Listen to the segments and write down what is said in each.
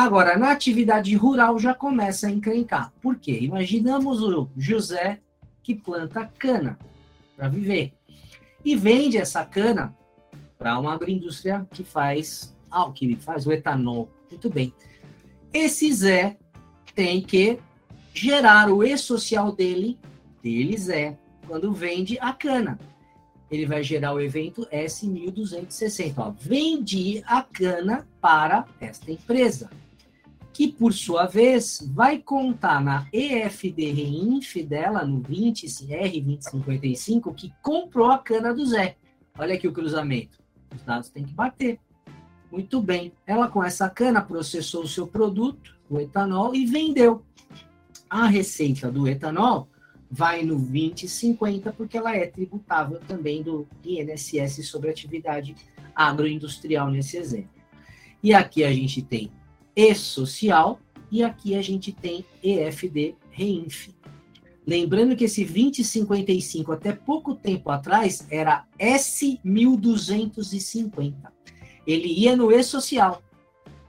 Agora, na atividade rural já começa a encrencar. Por quê? Imaginamos o José que planta cana para viver e vende essa cana para uma agroindústria que faz, ah, que faz o etanol. Muito bem. Esse Zé tem que gerar o e-social dele, dele Zé, quando vende a cana. Ele vai gerar o evento S1260. Ó, vendi a cana para esta empresa, que por sua vez vai contar na EFD Reinf dela, no 20R2055, que comprou a cana do Zé. Olha aqui o cruzamento. Os dados têm que bater. Muito bem. Ela com essa cana processou o seu produto, o etanol, e vendeu. A receita do etanol vai no 2050, porque ela é tributável também do INSS sobre atividade agroindustrial nesse exemplo. E aqui a gente tem E-Social e aqui a gente tem EFD Reinf. Lembrando que esse 2055 até pouco tempo atrás era S1250 ele ia no e-social.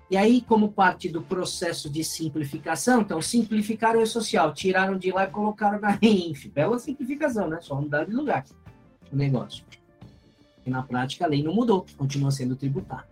E aí, como parte do processo de simplificação, então simplificaram o e-social, tiraram de lá e colocaram na REINF. Bela simplificação, né? Só mudar de lugar o negócio. E na prática a lei não mudou, continua sendo tributário.